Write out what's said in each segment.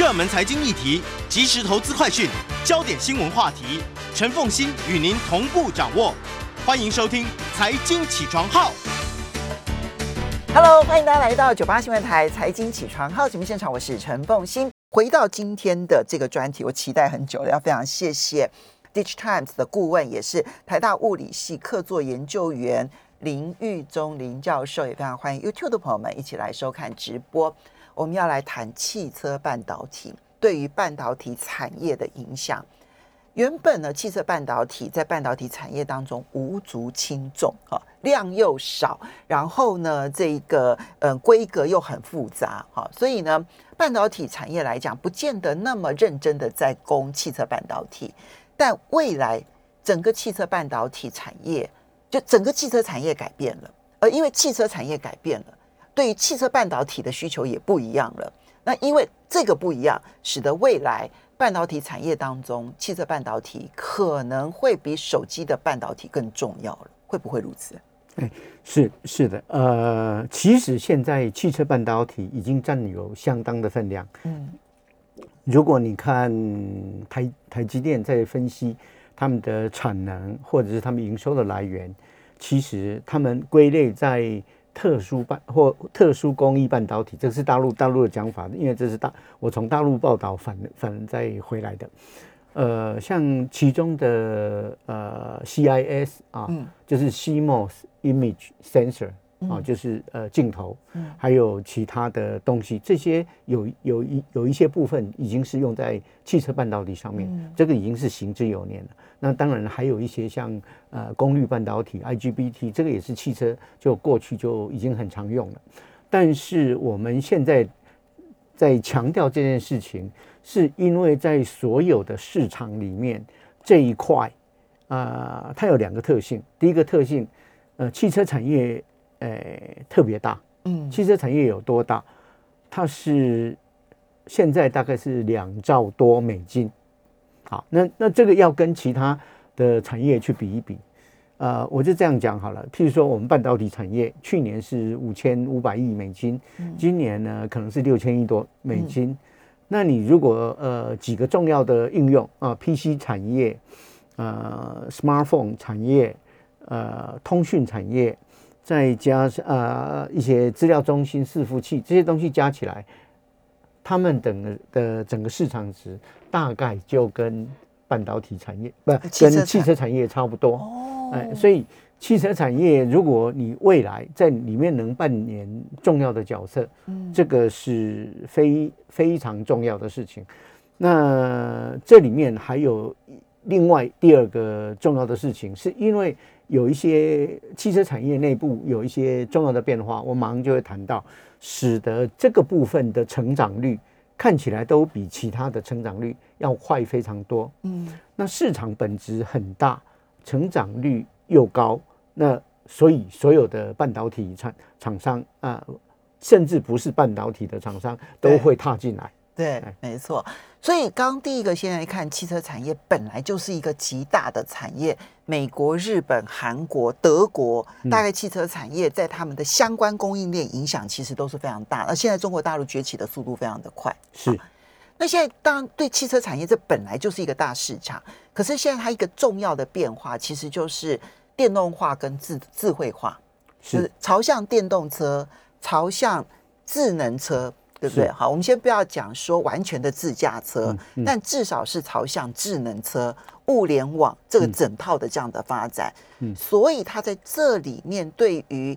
热门财经议题、即时投资快讯、焦点新闻话题，陈凤欣与您同步掌握。欢迎收听《财经起床号》。Hello，欢迎大家来到九八新闻台《财经起床号》节目现场，我是陈凤欣。回到今天的这个专题，我期待很久了，要非常谢谢 DIGITIMES 的顾问，也是台大物理系客座研究员林育中林教授，也非常欢迎 YouTube 的朋友们一起来收看直播。我们要来谈汽车半导体对于半导体产业的影响。原本呢，汽车半导体在半导体产业当中无足轻重啊，量又少，然后呢，这个嗯规格又很复杂哈，所以呢，半导体产业来讲，不见得那么认真的在攻汽车半导体。但未来整个汽车半导体产业，就整个汽车产业改变了，呃因为汽车产业改变了，对于汽车半导体的需求也不一样了。那因为这个不一样，使得未来。半导体产业当中，汽车半导体可能会比手机的半导体更重要了，会不会如此？哎，是是的，呃，其实现在汽车半导体已经占有相当的分量。嗯，如果你看台台积电在分析他们的产能或者是他们营收的来源，其实他们归类在。特殊半或特殊工艺半导体，这是大陆大陆的讲法，因为这是大我从大陆报道反反再回来的。呃，像其中的呃 CIS 啊，嗯、就是 CMOS Image Sensor 啊，嗯、就是呃镜头，嗯、还有其他的东西，这些有有一有一些部分已经是用在汽车半导体上面，嗯、这个已经是行之有年了。那当然还有一些像呃功率半导体 IGBT，这个也是汽车就过去就已经很常用了。但是我们现在在强调这件事情，是因为在所有的市场里面这一块啊、呃，它有两个特性。第一个特性，呃，汽车产业呃特别大。嗯，汽车产业有多大？它是现在大概是两兆多美金。好，那那这个要跟其他的产业去比一比，呃，我就这样讲好了。譬如说，我们半导体产业去年是五千五百亿美金，今年呢可能是六千亿多美金。那你如果呃几个重要的应用啊，PC 产业，呃，smartphone 产业，呃，通讯产业，再加上呃一些资料中心伺服器这些东西加起来。他们等的的整个市场值大概就跟半导体产业不跟汽车产业差不多，哦哎，所以汽车产业如果你未来在里面能扮演重要的角色，这个是非非常重要的事情。那这里面还有另外第二个重要的事情，是因为有一些汽车产业内部有一些重要的变化，我马上就会谈到。使得这个部分的成长率看起来都比其他的成长率要快非常多。嗯，那市场本质很大，成长率又高，那所以所有的半导体厂厂商啊，甚至不是半导体的厂商都会踏进来。对，没错。所以刚刚第一个，现在看汽车产业本来就是一个极大的产业，美国、日本、韩国、德国，大概汽车产业在他们的相关供应链影响其实都是非常大。而现在中国大陆崛起的速度非常的快，是。那现在当然对汽车产业这本来就是一个大市场，可是现在它一个重要的变化，其实就是电动化跟智智慧化，是朝向电动车，朝向智能车。对不对？好，我们先不要讲说完全的自驾车，嗯嗯、但至少是朝向智能车、物联网这个整套的这样的发展。嗯，所以它在这里面对于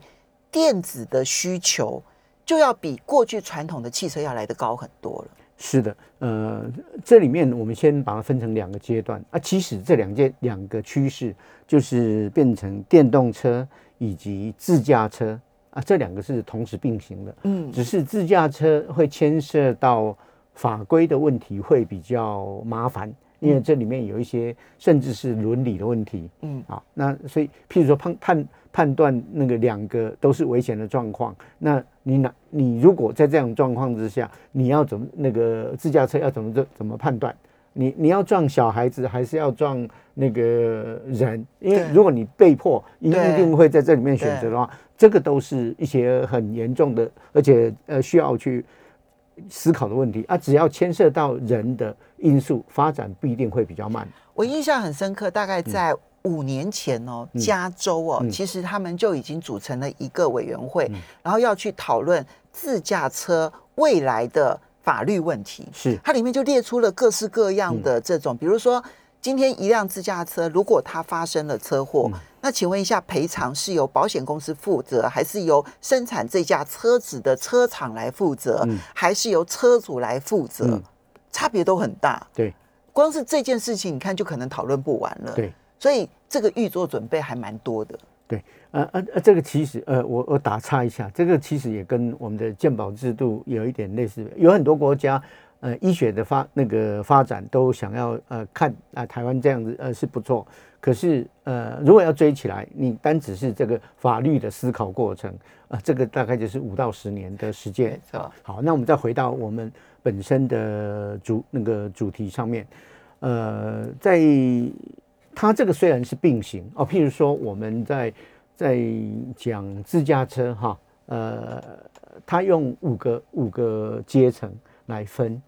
电子的需求，就要比过去传统的汽车要来得高很多了。是的，呃，这里面我们先把它分成两个阶段啊。其实这两件两个趋势就是变成电动车以及自驾车。啊，这两个是同时并行的，嗯，只是自驾车会牵涉到法规的问题会比较麻烦，因为这里面有一些甚至是伦理的问题，嗯，啊，那所以譬如说判判判断那个两个都是危险的状况，那你哪你如果在这种状况之下，你要怎么那个自驾车要怎么怎怎么判断？你你要撞小孩子还是要撞那个人？因为如果你被迫一定会在这里面选择的话。这个都是一些很严重的，而且呃需要去思考的问题啊，只要牵涉到人的因素，发展不一定会比较慢。我印象很深刻，大概在五年前哦，嗯、加州哦，嗯、其实他们就已经组成了一个委员会，嗯、然后要去讨论自驾车未来的法律问题。是，它里面就列出了各式各样的这种，嗯、比如说。今天一辆自驾车，如果它发生了车祸，嗯、那请问一下，赔偿是由保险公司负责，还是由生产这架车子的车厂来负责，嗯、还是由车主来负责？嗯、差别都很大。对，光是这件事情，你看就可能讨论不完了。对，所以这个预做准备还蛮多的。对，呃呃呃，这个其实呃，我我打岔一下，这个其实也跟我们的鉴保制度有一点类似，有很多国家。呃，医学的发那个发展都想要呃看啊、呃，台湾这样子呃是不错，可是呃如果要追起来，你单只是这个法律的思考过程啊、呃，这个大概就是五到十年的时间。好，那我们再回到我们本身的主那个主题上面，呃，在它这个虽然是并行哦，譬如说我们在在讲自驾车哈，呃，它用五个五个阶层来分。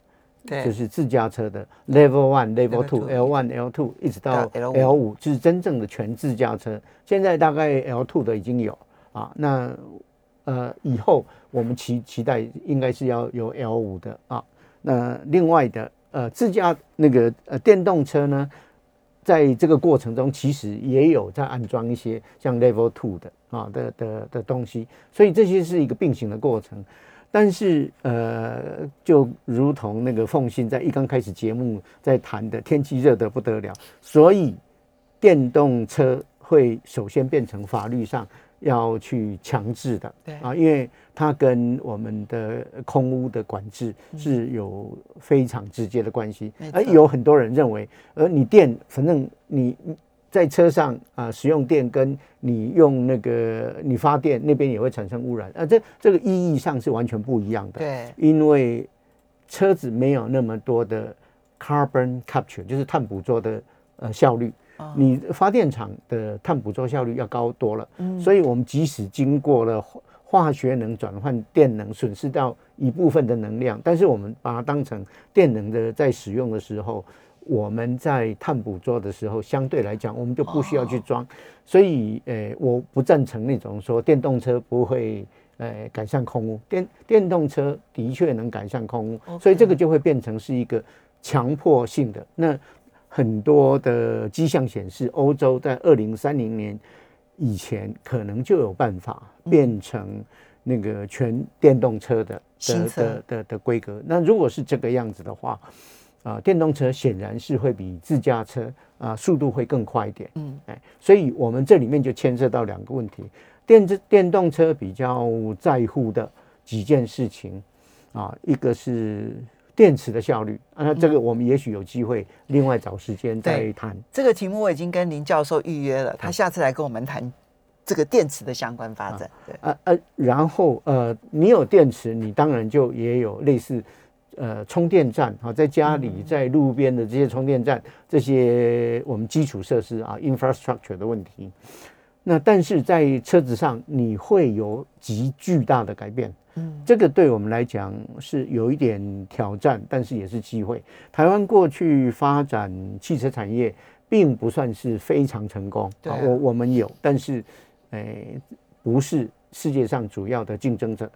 对就是自驾车的 Level One、Level Two、L One、L Two，一直到 L 五，就是真正的全自驾车。现在大概 L Two 的已经有啊，那呃以后我们期期待应该是要有 L 五的啊。那另外的呃自驾那个呃电动车呢，在这个过程中其实也有在安装一些像 Level Two 的啊的的的东西，所以这些是一个并行的过程。但是，呃，就如同那个凤信在一刚开始节目在谈的，天气热得不得了，所以电动车会首先变成法律上要去强制的，对啊，因为它跟我们的空污的管制是有非常直接的关系。而有很多人认为，而你电，反正你。在车上啊、呃，使用电跟你用那个你发电那边也会产生污染啊，这这个意义上是完全不一样的。对，因为车子没有那么多的 carbon capture，就是碳捕捉的呃效率，哦、你发电厂的碳捕捉效率要高多了。嗯，所以我们即使经过了化学能转换电能，损失到一部分的能量，但是我们把它当成电能的在使用的时候。我们在碳捕捉的时候，相对来讲，我们就不需要去装，所以，呃，我不赞成那种说电动车不会，呃，改善空污。电电动车的确能改善空污，所以这个就会变成是一个强迫性的。那很多的迹象显示，欧洲在二零三零年以前可能就有办法变成那个全电动车的的的的的规格。那如果是这个样子的话，啊，电动车显然是会比自驾车啊速度会更快一点。嗯，哎，所以我们这里面就牵涉到两个问题：电子电动车比较在乎的几件事情啊，一个是电池的效率啊，那这个我们也许有机会另外找时间再谈。这个题目我已经跟林教授预约了，他下次来跟我们谈这个电池的相关发展。对，啊啊，然后呃，你有电池，你当然就也有类似。呃，充电站啊，在家里、在路边的这些充电站，这些我们基础设施啊，infrastructure 的问题。那但是在车子上，你会有极巨大的改变。嗯，这个对我们来讲是有一点挑战，但是也是机会。台湾过去发展汽车产业，并不算是非常成功。对啊，我我们有，但是，哎，不是世界上主要的竞争者。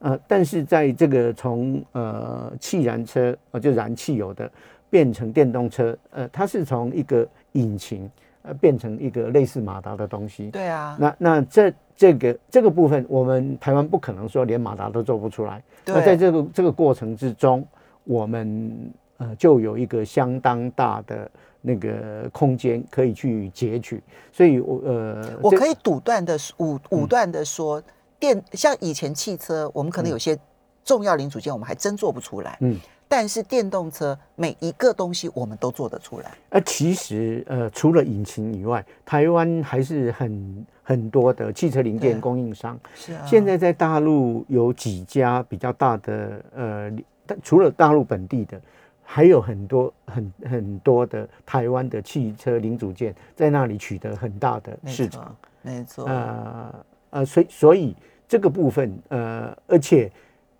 呃，但是在这个从呃汽燃车呃就燃汽油的变成电动车，呃，它是从一个引擎呃变成一个类似马达的东西。对啊。那那这这个这个部分，我们台湾不可能说连马达都做不出来。对。那在这个这个过程之中，我们呃就有一个相当大的那个空间可以去截取。所以我呃，我可以武断的武武断的说。嗯电像以前汽车，我们可能有些重要零组件，我们还真做不出来。嗯，但是电动车每一个东西我们都做得出来。呃，其实呃，除了引擎以外，台湾还是很很多的汽车零件供应商。是啊。现在在大陆有几家比较大的呃，但除了大陆本地的，还有很多很很多的台湾的汽车零组件在那里取得很大的市场。没错。呃。呃，所以所以这个部分，呃，而且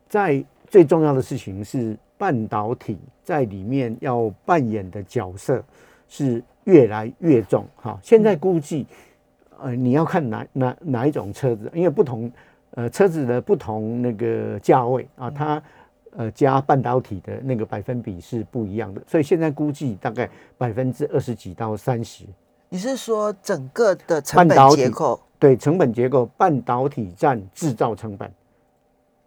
在最重要的事情是半导体在里面要扮演的角色是越来越重。哈，现在估计，呃，你要看哪哪哪一种车子，因为不同呃车子的不同那个价位啊，它呃加半导体的那个百分比是不一样的，所以现在估计大概百分之二十几到三十。你是说整个的成本结构？对，成本结构，半导体占制造成本。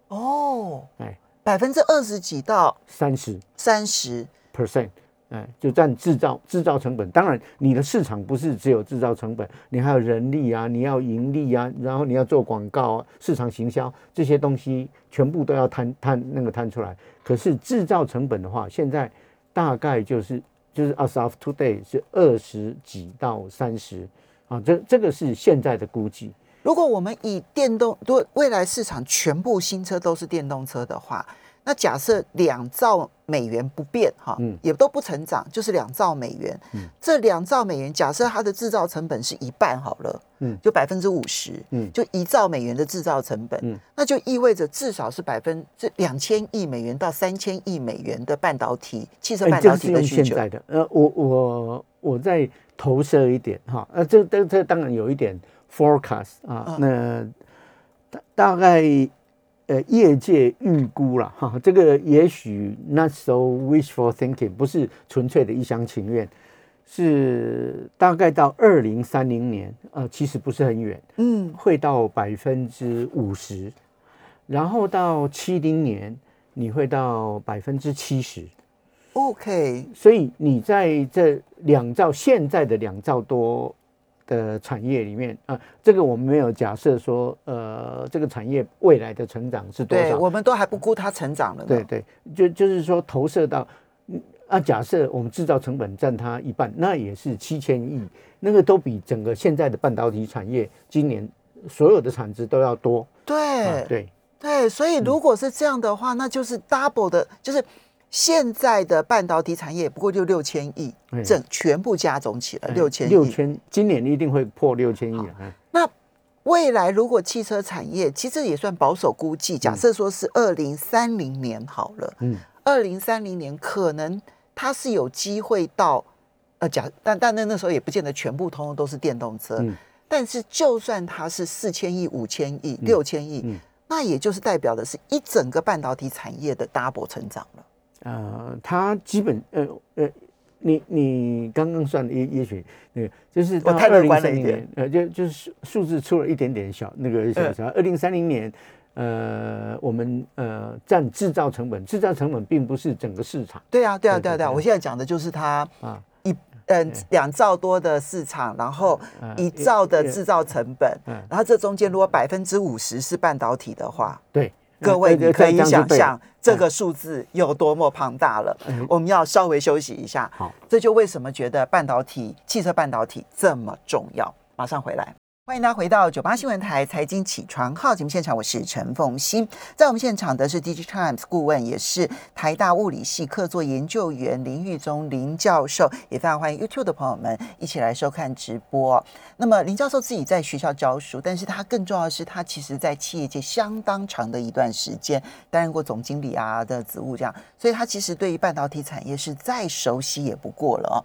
哦，哎。百分之二十几到三十，三十 percent，哎，就占制造制造成本。当然，你的市场不是只有制造成本，你还有人力啊，你要盈利啊，然后你要做广告啊，市场行销这些东西全部都要摊摊那个摊出来。可是制造成本的话，现在大概就是就是 as of today 是二十几到三十啊，这这个是现在的估计。如果我们以电动，对未来市场全部新车都是电动车的话，那假设两兆美元不变，哈，嗯，也都不成长，就是两兆美元。嗯，这两兆美元，假设它的制造成本是一半好了，嗯，就百分之五十，嗯，就一兆美元的制造成本，嗯，那就意味着至少是百分之两千亿美元到三千亿美元的半导体汽车半导体的需求。现在的，呃，我我我再投射一点哈，啊，这这这当然有一点。Forecast 啊，那大大概呃，业界预估了哈，这个也许 not so wishful thinking，不是纯粹的一厢情愿，是大概到二零三零年，呃，其实不是很远，嗯，会到百分之五十，然后到七零年你会到百分之七十，OK，所以你在这两兆现在的两兆多。的产业里面啊，这个我们没有假设说，呃，这个产业未来的成长是多少？对，我们都还不估它成长了。对对，就就是说投射到，啊，假设我们制造成本占它一半，那也是七千亿，那个都比整个现在的半导体产业今年所有的产值都要多。对、啊、对对，所以如果是这样的话，嗯、那就是 double 的，就是。现在的半导体产业不过就六千亿，整全部加总起来六千亿。六千，今年一定会破六千亿啊！那未来如果汽车产业，其实也算保守估计，假设说是二零三零年好了，嗯，二零三零年可能它是有机会到，呃，假但但那那时候也不见得全部通通都是电动车，嗯，但是就算它是四千亿、五千亿、六千亿，那也就是代表的是一整个半导体产业的 double 成长了。呃，它基本呃呃，你你刚刚算的也也许那个就是到二零三零年，呃，就就是数数字出了一点点小那个小小二零三零年，呃，我们呃占制造成本，制造成本并不是整个市场。对啊，对啊，对啊，对啊，我现在讲的就是它啊一嗯两兆多的市场，然后一兆的制造成本，然后这中间如果百分之五十是半导体的话，对。各位，你可以想象这个数字有多么庞大了。我们要稍微休息一下。好，这就为什么觉得半导体、汽车半导体这么重要。马上回来。欢迎大家回到九八新闻台财经起床号节目现场，我是陈凤馨。在我们现场的是 DigiTimes 顾问，也是台大物理系客座研究员林玉宗林教授，也非常欢迎 YouTube 的朋友们一起来收看直播。那么林教授自己在学校教书，但是他更重要的是，他其实在企业界相当长的一段时间担任过总经理啊的职务，这样，所以他其实对于半导体产业是再熟悉也不过了哦。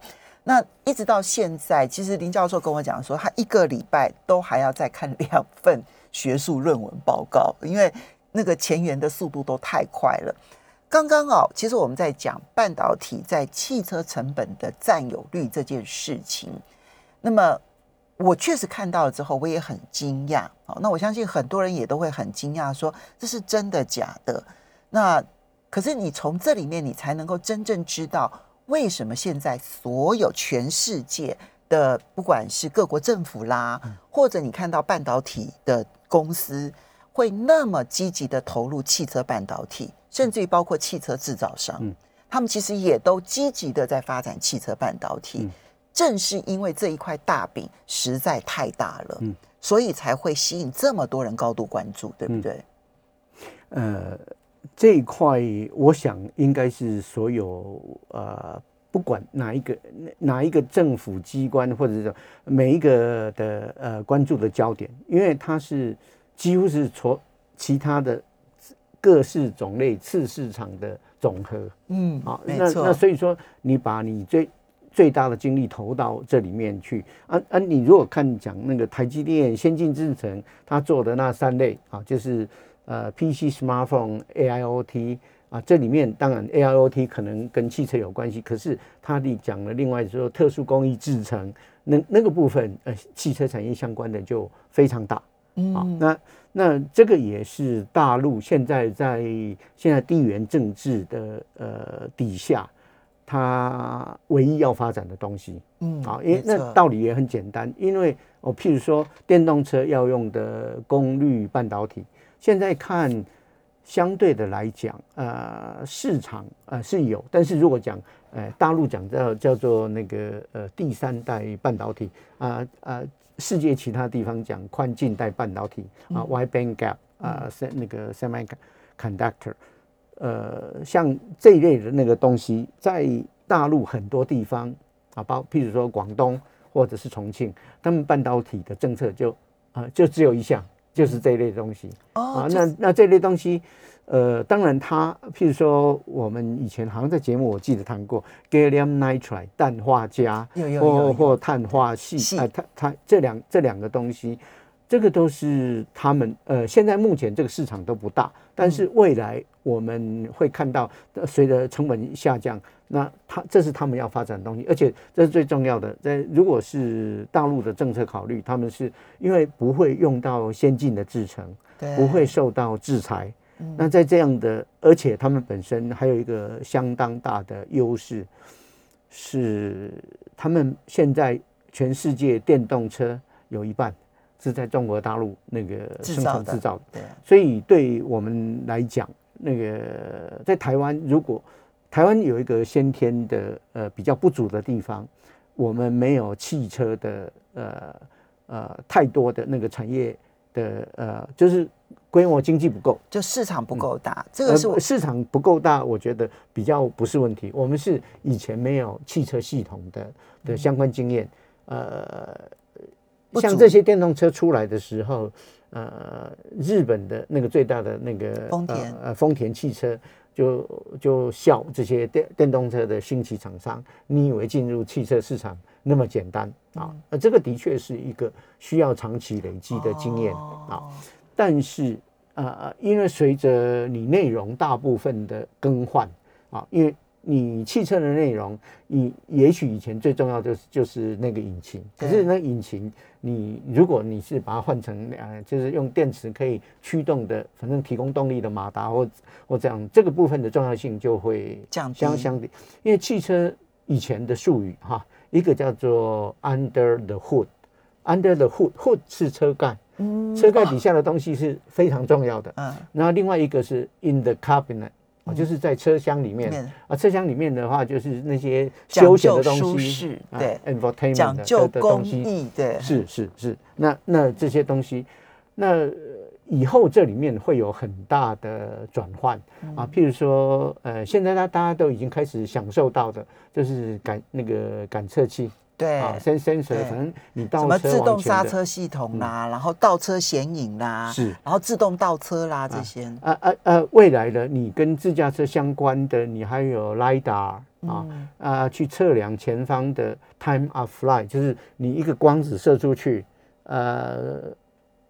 那一直到现在，其实林教授跟我讲说，他一个礼拜都还要再看两份学术论文报告，因为那个前沿的速度都太快了。刚刚哦，其实我们在讲半导体在汽车成本的占有率这件事情，那么我确实看到了之后，我也很惊讶。好，那我相信很多人也都会很惊讶，说这是真的假的？那可是你从这里面，你才能够真正知道。为什么现在所有全世界的，不管是各国政府啦，或者你看到半导体的公司，会那么积极的投入汽车半导体，甚至于包括汽车制造商，他们其实也都积极的在发展汽车半导体。正是因为这一块大饼实在太大了，所以才会吸引这么多人高度关注，对不对？呃。这一块，我想应该是所有呃，不管哪一个哪一个政府机关，或者是每一个的呃关注的焦点，因为它是几乎是从其他的各式种类次市场的总和。嗯，好，那那所以说，你把你最最大的精力投到这里面去啊啊！你如果看讲那个台积电先进制程，它做的那三类啊，就是呃 PC、Smartphone、AIoT 啊，这里面当然 AIoT 可能跟汽车有关系，可是他的讲了另外说特殊工艺制成那那个部分，呃，汽车产业相关的就非常大。嗯，好，那那这个也是大陆现在在现在地缘政治的呃底下。它唯一要发展的东西，嗯，啊，因为那道理也很简单，因为哦，譬如说电动车要用的功率半导体，现在看相对的来讲，呃，市场呃是有，但是如果讲，呃，大陆讲叫叫做那个呃第三代半导体啊啊、呃呃，世界其他地方讲宽进带半导体啊，wide bandgap 啊，是那个 semiconductor。呃，像这一类的那个东西，在大陆很多地方啊，包譬如说广东或者是重庆，他们半导体的政策就啊、呃，就只有一项，就是这一类东西。哦，啊，那那这类东西，呃，当然它譬如说，我们以前好像在节目我记得谈过，gallium nitride 氮化镓，或或碳化系啊，它它这两这两个东西。这个都是他们呃，现在目前这个市场都不大，但是未来我们会看到，随着成本下降，那它这是他们要发展的东西，而且这是最重要的。在如果是大陆的政策考虑，他们是因为不会用到先进的制程，不会受到制裁。那在这样的，而且他们本身还有一个相当大的优势，是他们现在全世界电动车有一半。是在中国大陆那个生产制造的，对，所以对我们来讲，那个在台湾，如果台湾有一个先天的呃比较不足的地方，我们没有汽车的呃呃太多的那个产业的呃，就是规模经济不够，就市场不够大，嗯、这个是我市场不够大，我觉得比较不是问题。我们是以前没有汽车系统的的相关经验，嗯、呃。像这些电动车出来的时候，呃，日本的那个最大的那个丰田呃丰田汽车就就笑这些电电动车的兴起厂商，你以为进入汽车市场那么简单啊？呃，这个的确是一个需要长期累积的经验啊。但是呃，因为随着你内容大部分的更换啊，因为你汽车的内容，你也许以前最重要的就是就是那个引擎，可是那引擎。你如果你是把它换成呃，就是用电池可以驱动的，反正提供动力的马达或或这样，这个部分的重要性就会降相相比，因为汽车以前的术语哈，一个叫做 under the hood，under the hood，hood 是车盖，车盖底下的东西是非常重要的，嗯，然后另外一个是 in the cabinet。就是在车厢里面。啊，车厢里面的话，就是那些休闲的东西，对，entertainment 讲究工艺，对，是是是。那那这些东西，那以后这里面会有很大的转换。啊。譬如说，呃，现在大大家都已经开始享受到的，就是感那个感测器。对。啊，sensor，反正你什么自动刹车系统啦，嗯、然后倒车显影啦，是，然后自动倒车啦这些。啊啊啊！未来的你跟自驾车相关的，你还有 lidar 啊、嗯、啊，去测量前方的 time of flight，就是你一个光子射出去，呃，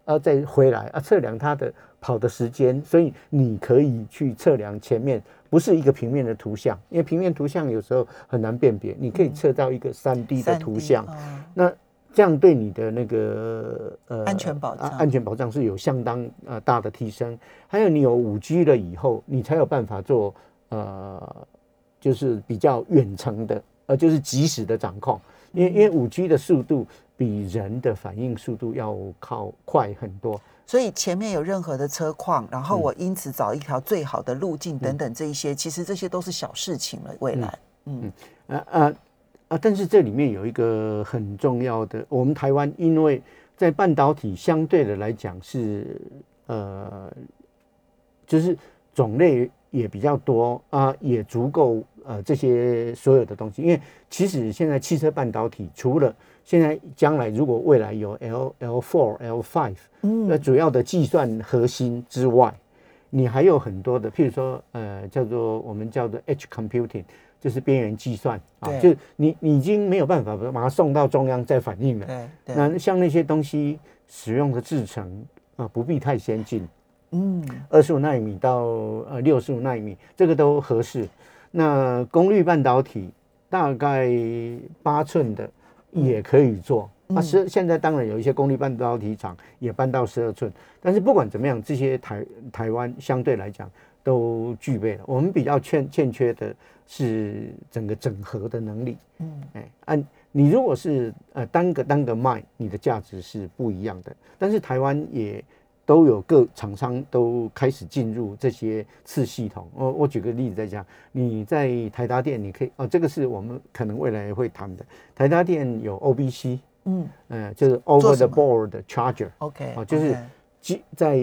呃，再回来啊，测量它的跑的时间，所以你可以去测量前面。不是一个平面的图像，因为平面图像有时候很难辨别。你可以测到一个三 D 的图像，嗯、那这样对你的那个呃安全保障、安全保障是有相当呃大的提升。还有你有五 G 了以后，你才有办法做呃就是比较远程的呃就是即时的掌控，因为因为五 G 的速度比人的反应速度要靠快很多。所以前面有任何的车况，然后我因此找一条最好的路径等等这一些，其实这些都是小事情了。未来，嗯嗯啊啊啊！但是这里面有一个很重要的，我们台湾因为在半导体相对的来讲是呃，就是种类也比较多啊，也足够呃这些所有的东西。因为其实现在汽车半导体除了现在将来如果未来有 L L four L five，嗯，那主要的计算核心之外，你还有很多的，譬如说呃叫做我们叫做 edge computing，就是边缘计算啊，就你你已经没有办法把它送到中央再反应了。对，那像那些东西使用的制程啊，不必太先进。嗯，二十五纳米到呃六十五纳米，这个都合适。那功率半导体大概八寸的也可以做。那，十现在当然有一些功率半导体厂也搬到十二寸，但是不管怎么样，这些台台湾相对来讲都具备了。我们比较欠欠缺的是整个整合的能力。嗯，哎，按你如果是呃单个单个卖，你的价值是不一样的。但是台湾也。都有各厂商都开始进入这些次系统。我我举个例子在讲，你在台达电，你可以哦，这个是我们可能未来会谈的。台达电有 OBC，嗯呃，就是 Over the Board Charger，OK，哦，就是机在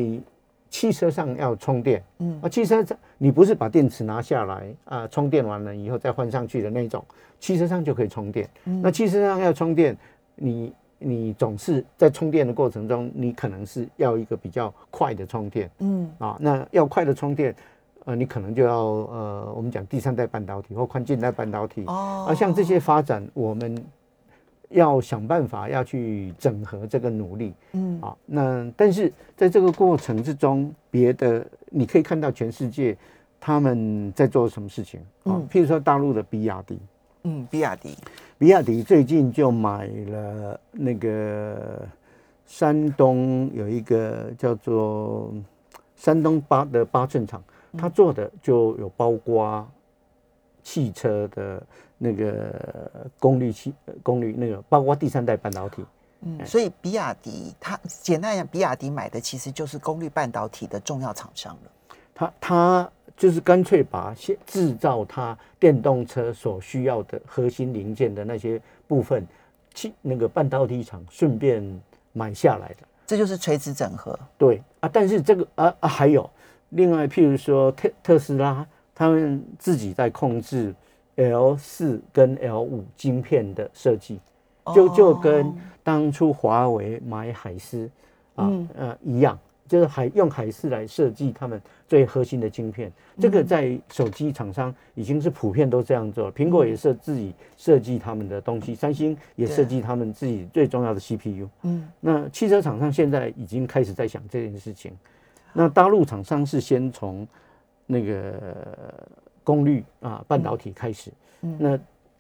汽车上要充电，嗯啊，汽车上你不是把电池拿下来啊，充电完了以后再换上去的那种，汽车上就可以充电。嗯、那汽车上要充电，你。你总是在充电的过程中，你可能是要一个比较快的充电，嗯。啊，那要快的充电，呃，你可能就要呃，我们讲第三代半导体或宽进代半导体，哦，啊，像这些发展，我们要想办法要去整合这个努力，嗯。啊，那但是在这个过程之中，别的你可以看到全世界他们在做什么事情，啊，譬如说大陆的比亚迪。嗯，比亚迪，比亚迪最近就买了那个山东有一个叫做山东八的八寸厂，他做的就有包括汽车的那个功率器功率那个，包括第三代半导体。嗯，所以比亚迪，它简单讲，比亚迪买的其实就是功率半导体的重要厂商了。他他。就是干脆把现制造它电动车所需要的核心零件的那些部分，去那个半导体厂顺便买下来的，这就是垂直整合。对啊，但是这个啊啊还有另外，譬如说特特斯拉，他们自己在控制 L 四跟 L 五晶片的设计，就就跟当初华为买海思啊呃一样。就是海用海思来设计他们最核心的晶片，这个在手机厂商已经是普遍都这样做。苹果也设自己设计他们的东西，三星也设计他们自己最重要的 CPU。嗯，那汽车厂商现在已经开始在想这件事情。那大陆厂商是先从那个功率啊半导体开始。嗯，那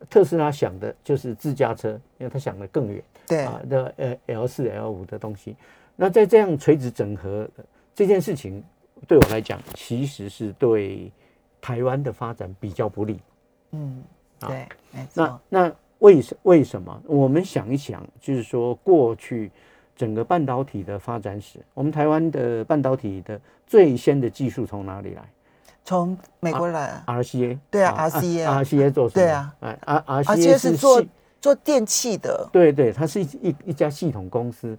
特斯拉想的就是自家车，因为他想的更远。对啊，的呃 L 四 L 五的东西。那在这样垂直整合这件事情，对我来讲，其实是对台湾的发展比较不利。嗯，对，那那为什为什么？我们想一想，就是说过去整个半导体的发展史，我们台湾的半导体的最先的技术从哪里来？从美国来。RCA。对啊，RCA。RCA 做什么？对啊，哎，RCA 是做做电器的。对对，它是一一家系统公司。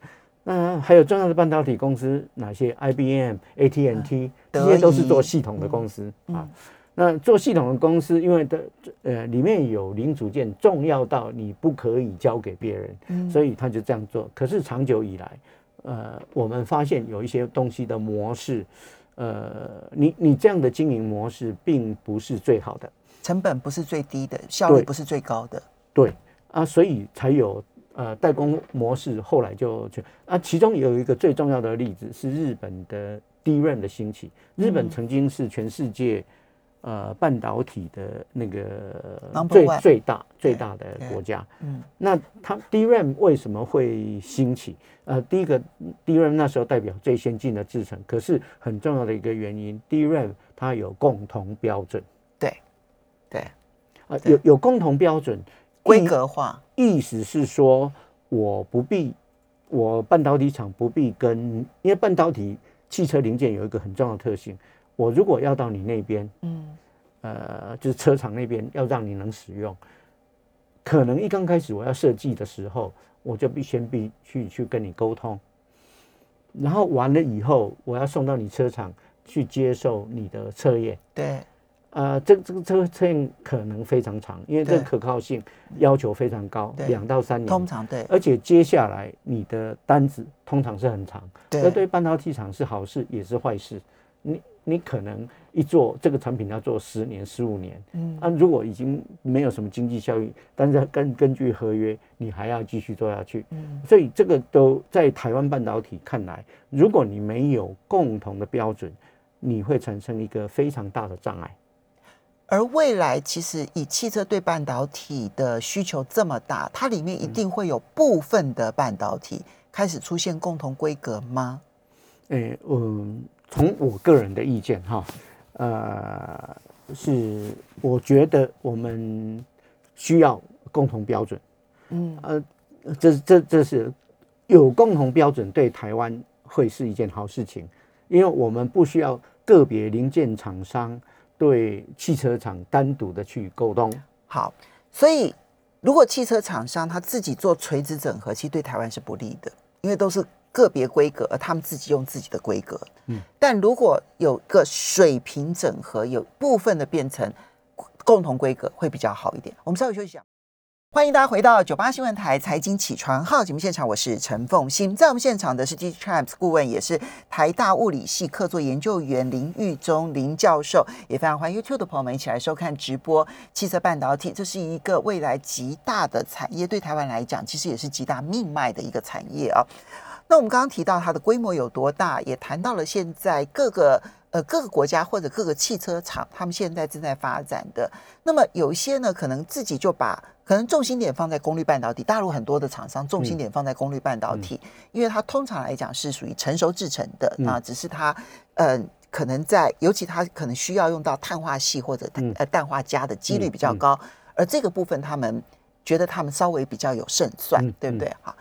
那还有重要的半导体公司哪些？IBM、AT&T，这些都是做系统的公司啊。那做系统的公司，因为的呃里面有零组件重要到你不可以交给别人，所以他就这样做。可是长久以来，呃，我们发现有一些东西的模式，呃，你你这样的经营模式并不是最好的，成本不是最低的，效率不是最高的。对啊，所以才有。呃，代工模式后来就就啊，其中有一个最重要的例子是日本的 DRAM 的兴起。日本曾经是全世界呃半导体的那个最最大最大的国家。嗯，那它 DRAM 为什么会兴起？呃，第一个 DRAM 那时候代表最先进的制程，可是很重要的一个原因，DRAM 它有共同标准。对，对，啊，有有共同标准。规格化。意思是说，我不必，我半导体厂不必跟，因为半导体汽车零件有一个很重要的特性，我如果要到你那边，嗯，呃，就是车厂那边要让你能使用，可能一刚开始我要设计的时候，我就必先必去去跟你沟通，然后完了以后，我要送到你车厂去接受你的测验，对。呃，这这个这个测验可能非常长，因为这个可靠性要求非常高，两到三年。通常对。而且接下来你的单子通常是很长，这对半导体厂是好事也是坏事。你你可能一做这个产品要做十年、十五年，嗯，啊，如果已经没有什么经济效益，但是根根据合约，你还要继续做下去，嗯，所以这个都在台湾半导体看来，如果你没有共同的标准，你会产生一个非常大的障碍。而未来其实以汽车对半导体的需求这么大，它里面一定会有部分的半导体开始出现共同规格吗？诶，嗯，从我个人的意见哈，呃，是我觉得我们需要共同标准，嗯，呃，这这这是有共同标准对台湾会是一件好事情，因为我们不需要个别零件厂商。对汽车厂单独的去沟通，好，所以如果汽车厂商他自己做垂直整合，其实对台湾是不利的，因为都是个别规格，而他们自己用自己的规格。嗯，但如果有个水平整合，有部分的变成共同规格，会比较好一点。我们稍微休息一下。欢迎大家回到九八新闻台财经起床号节目现场，我是陈凤欣。在我们现场的是 DigiTimes 顾问，也是台大物理系客座研究员林玉忠林教授，也非常欢迎 YouTube 的朋友们一起来收看直播。汽车半导体，这是一个未来极大的产业，对台湾来讲，其实也是极大命脉的一个产业啊。那我们刚刚提到它的规模有多大，也谈到了现在各个。呃，各个国家或者各个汽车厂，他们现在正在发展的。那么有一些呢，可能自己就把可能重心点放在功率半导体。大陆很多的厂商重心点放在功率半导体，嗯、因为它通常来讲是属于成熟制成的啊，只是它呃可能在尤其它可能需要用到碳化矽或者呃氮化镓的几率比较高，而这个部分他们觉得他们稍微比较有胜算，对不对？好，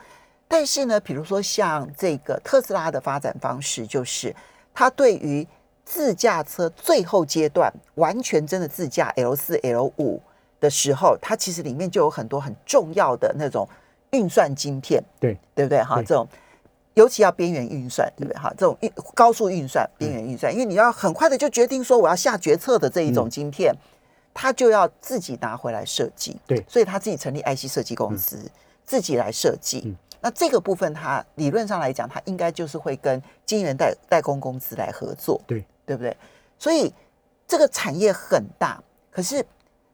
但是呢，比如说像这个特斯拉的发展方式，就是它对于自驾车最后阶段完全真的自驾 L 四 L 五的时候，它其实里面就有很多很重要的那种运算晶片，对。对不对？哈，这种尤其要边缘运算，对不对？哈，这种运高速运算、边缘运算，因为你要很快的就决定说我要下决策的这一种晶片，它就要自己拿回来设计，对，所以他自己成立 IC 设计公司，自己来设计。那这个部分，它理论上来讲，它应该就是会跟晶圆代代工公司来合作，对。对不对？所以这个产业很大，可是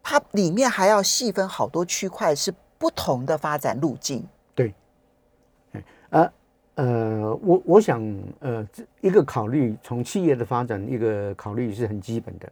它里面还要细分好多区块，是不同的发展路径。对，呃呃，我我想呃，一个考虑从企业的发展，一个考虑是很基本的。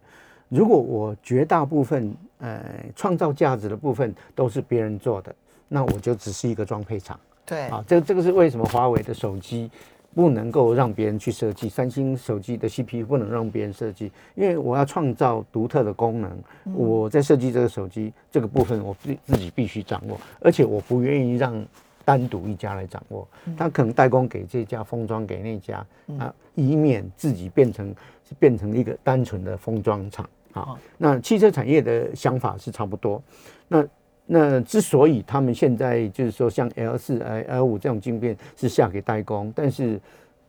如果我绝大部分呃创造价值的部分都是别人做的，那我就只是一个装配厂。对啊，这这个是为什么华为的手机。不能够让别人去设计，三星手机的 CPU 不能让别人设计，因为我要创造独特的功能。我在设计这个手机这个部分，我自自己必须掌握，而且我不愿意让单独一家来掌握。他可能代工给这家，封装给那家啊，以免自己变成变成一个单纯的封装厂啊。那汽车产业的想法是差不多。那那之所以他们现在就是说像 L 四、L 五这种晶片是下给代工，但是，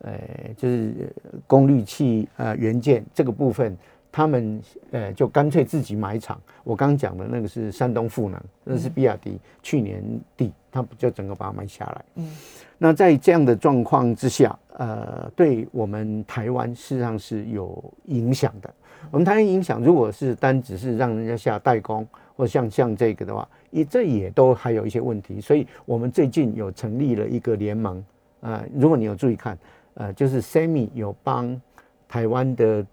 呃，就是功率器呃元件这个部分，他们呃就干脆自己买厂。我刚讲的那个是山东富能，那是比亚迪去年底，他不就整个把它买下来。嗯，那在这样的状况之下，呃，对我们台湾事实上是有影响的。我们台湾影响，如果是单只是让人家下代工，或像像这个的话，也这也都还有一些问题。所以我们最近有成立了一个联盟，啊、呃，如果你有注意看，呃，就是 SEMI 有帮台湾的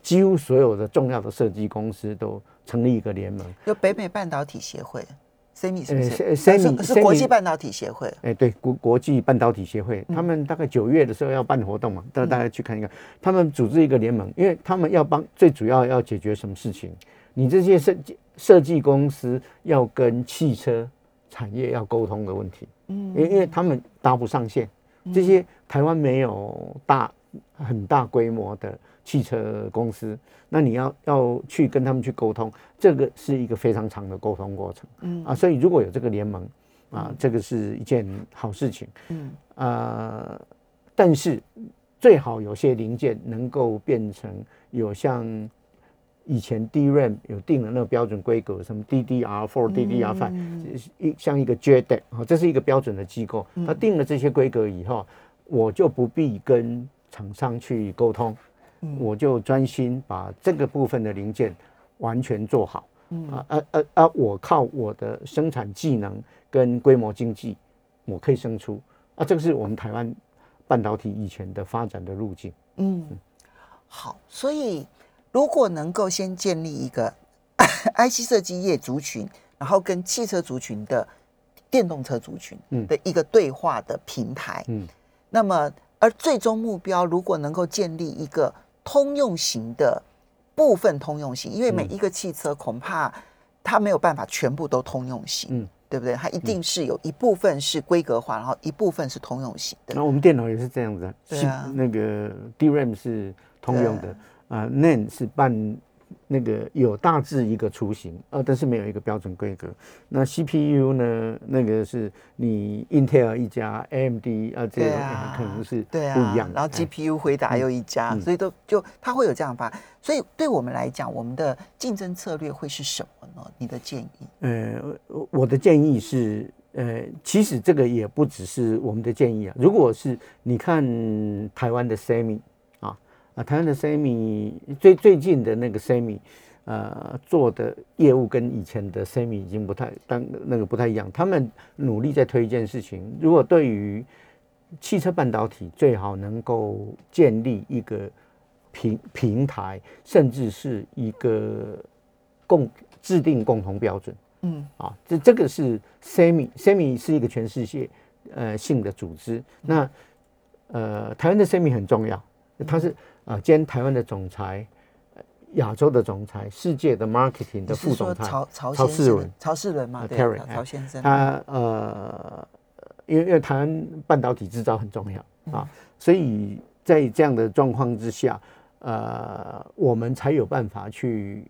几乎所有的重要的设计公司都成立一个联盟，有北美半导体协会。SEMI 是不是？呃，SEMI 是国际半导体协会。哎，对，国国际半导体协会，他们大概九月的时候要办活动嘛，大大家去看一看。他们组织一个联盟，因为他们要帮，最主要要解决什么事情？你这些设计设计公司要跟汽车产业要沟通的问题。嗯，因因为他们搭不上线，这些台湾没有大很大规模的。汽车公司，那你要要去跟他们去沟通，这个是一个非常长的沟通过程，嗯。啊，所以如果有这个联盟，啊，这个是一件好事情，嗯。啊，但是最好有些零件能够变成有像以前 DRAM 有定了那个标准规格，什么 DDR4、DDR5，一像一个 JEDEC 啊，这是一个标准的机构，它定了这些规格以后，我就不必跟厂商去沟通。我就专心把这个部分的零件完全做好。嗯啊啊啊啊！我靠我的生产技能跟规模经济，我可以生出啊，这个是我们台湾半导体以前的发展的路径。嗯，好，所以如果能够先建立一个 IC 设计业族群，然后跟汽车族群的电动车族群的一个对话的平台，嗯，那么而最终目标如果能够建立一个通用型的。部分通用型，因为每一个汽车恐怕它没有办法全部都通用型，嗯，对不对？它一定是有一部分是规格化，然后一部分是通用型的。那我们电脑也是这样子，对啊，那个 DRAM 是通用的，啊，NAND 是半。那个有大致一个雏形，啊，但是没有一个标准规格。那 CPU 呢？那个是你 Intel 一家，AMD 啊，这个可能是不一样。然后 GPU 回答又一家，嗯、所以都就它会有这样发。所以对我们来讲，我们的竞争策略会是什么呢？你的建议？呃，我的建议是，呃，其实这个也不只是我们的建议啊。如果是你看台湾的 Semi。啊，台湾的 Semi 最最近的那个 Semi，呃，做的业务跟以前的 Semi 已经不太当那个不太一样。他们努力在推一件事情，如果对于汽车半导体，最好能够建立一个平平台，甚至是一个共制定共同标准。嗯，啊，这这个是 Semi，Semi 是一个全世界呃性的组织。那呃，台湾的 Semi 很重要，它是。啊，兼台湾的总裁，亚洲的总裁，世界的 marketing 的副总裁，曹曹曹世伦，曹世伦嘛，对，曹先生，他呃，因为因为台湾半导体制造很重要啊，所以在这样的状况之下，呃，我们才有办法去，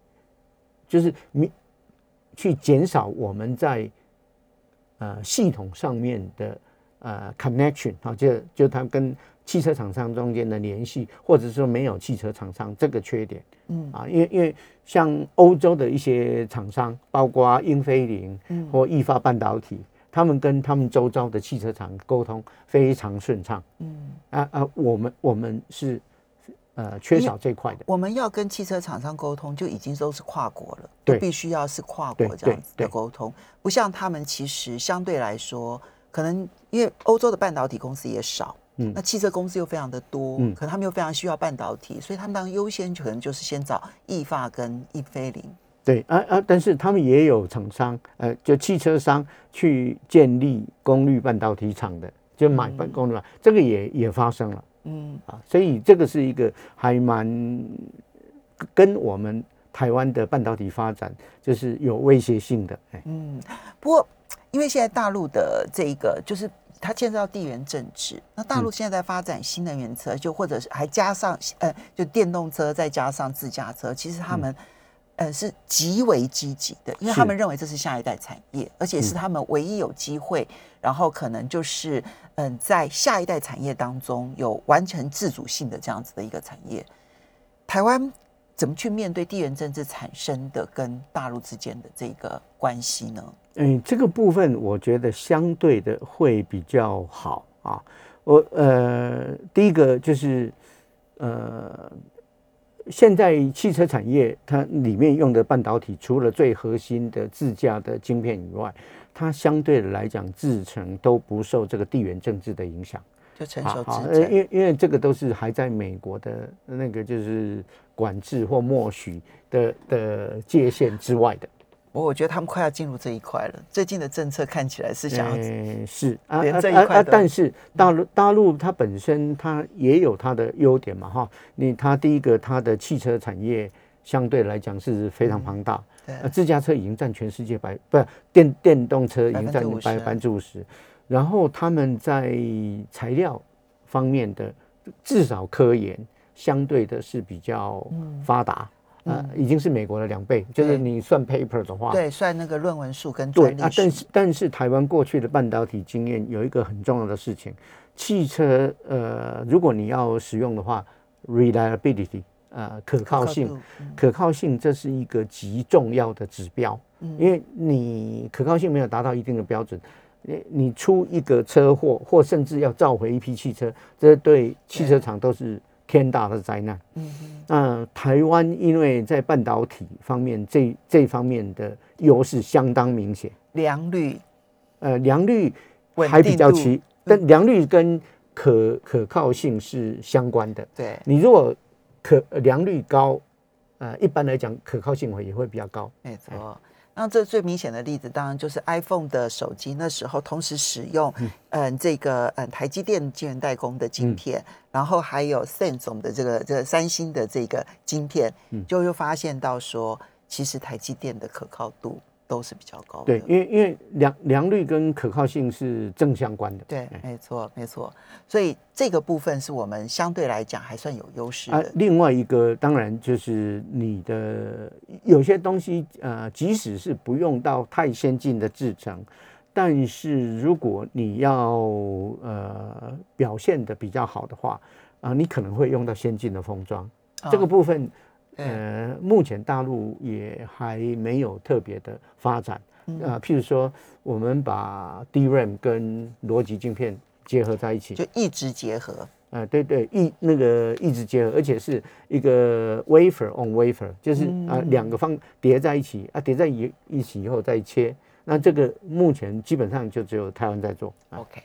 就是你去减少我们在呃系统上面的呃 connection 啊，就就他跟。汽车厂商中间的联系，或者说没有汽车厂商这个缺点，嗯。啊，因为因为像欧洲的一些厂商，包括英飞凌或意法半导体，他们跟他们周遭的汽车厂沟通非常顺畅，嗯。啊啊，我们我们是呃缺少这块的。我们要跟汽车厂商沟通，就已经都是跨国了，对，必须要是跨国这样子的沟通，不像他们其实相对来说，可能因为欧洲的半导体公司也少。嗯，那汽车公司又非常的多，嗯，可能他们又非常需要半导体，所以他们当优先可能就是先找意法跟易飞凌。对啊啊，但是他们也有厂商，呃，就汽车商去建立功率半导体厂的，就买半功率，嗯、这个也也发生了，嗯啊，所以这个是一个还蛮跟我们台湾的半导体发展就是有威胁性的，哎，嗯，不过因为现在大陆的这一个就是。它牵涉到地缘政治。那大陆现在在发展新能源车，就或者是还加上呃，就电动车，再加上自驾车，其实他们呃是极为积极的，因为他们认为这是下一代产业，而且是他们唯一有机会，然后可能就是嗯，在下一代产业当中有完成自主性的这样子的一个产业。台湾怎么去面对地缘政治产生的跟大陆之间的这个关系呢？嗯，这个部分我觉得相对的会比较好啊。我呃，第一个就是呃，现在汽车产业它里面用的半导体，除了最核心的自驾的晶片以外，它相对的来讲制成都不受这个地缘政治的影响，就成熟好，因为因为这个都是还在美国的那个就是管制或默许的的界限之外的。我我觉得他们快要进入这一块了。最近的政策看起来是想要是啊这一块，但是大陆大陆它本身它也有它的优点嘛哈。你它第一个它的汽车产业相对来讲是非常庞大，呃，自驾车已经占全世界百不电电动车已经占百分之五十，然后他们在材料方面的至少科研相对的是比较发达。呃，已经是美国的两倍，就是你算 paper 的话，对，算那个论文数跟专利数。对啊，但是但是台湾过去的半导体经验有一个很重要的事情，汽车呃，如果你要使用的话，reliability 呃，可靠性，可靠，嗯、可靠性这是一个极重要的指标，嗯、因为你可靠性没有达到一定的标准，你你出一个车祸或甚至要召回一批汽车，这对汽车厂都是天大的灾难。嗯嗯。那台湾因为在半导体方面这这方面的优势相当明显，良率，呃，良率还比较齐，但良率跟可可靠性是相关的。对，你如果可良率高，呃，一般来讲可靠性会也会比较高。没错。那这最明显的例子，当然就是 iPhone 的手机，那时候同时使用，嗯，嗯，这个嗯台积电晶圆代工的晶片，嗯，然后还有 Samsung 的这个这个三星的这个晶片，嗯，就又发现到说，其实台积电的可靠度。都是比较高的，对，因为因为良良率跟可靠性是正相关的，对，没错没错，所以这个部分是我们相对来讲还算有优势的。啊，另外一个当然就是你的有些东西，呃，即使是不用到太先进的制程，但是如果你要呃表现的比较好的话，啊，你可能会用到先进的封装，哦，这个部分。呃，目前大陆也还没有特别的发展啊。譬如说，我们把 DRAM 跟逻辑晶片结合在一起，就一直结合。啊，对对，一那个一直结合，而且是一个 wafer on wafer，就是啊两个方叠在一起啊，叠在一一起以后再切。那这个目前基本上就只有台湾在做。OK，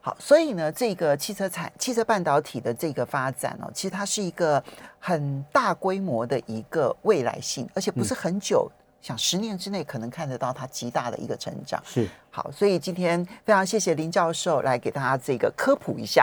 好，所以呢，这个汽车产、汽车半导体的这个发展哦，其实它是一个很大规模的一个未来性，而且不是很久，嗯、想十年之内可能看得到它极大的一个成长。是，好，所以今天非常谢谢林教授来给大家这个科普一下。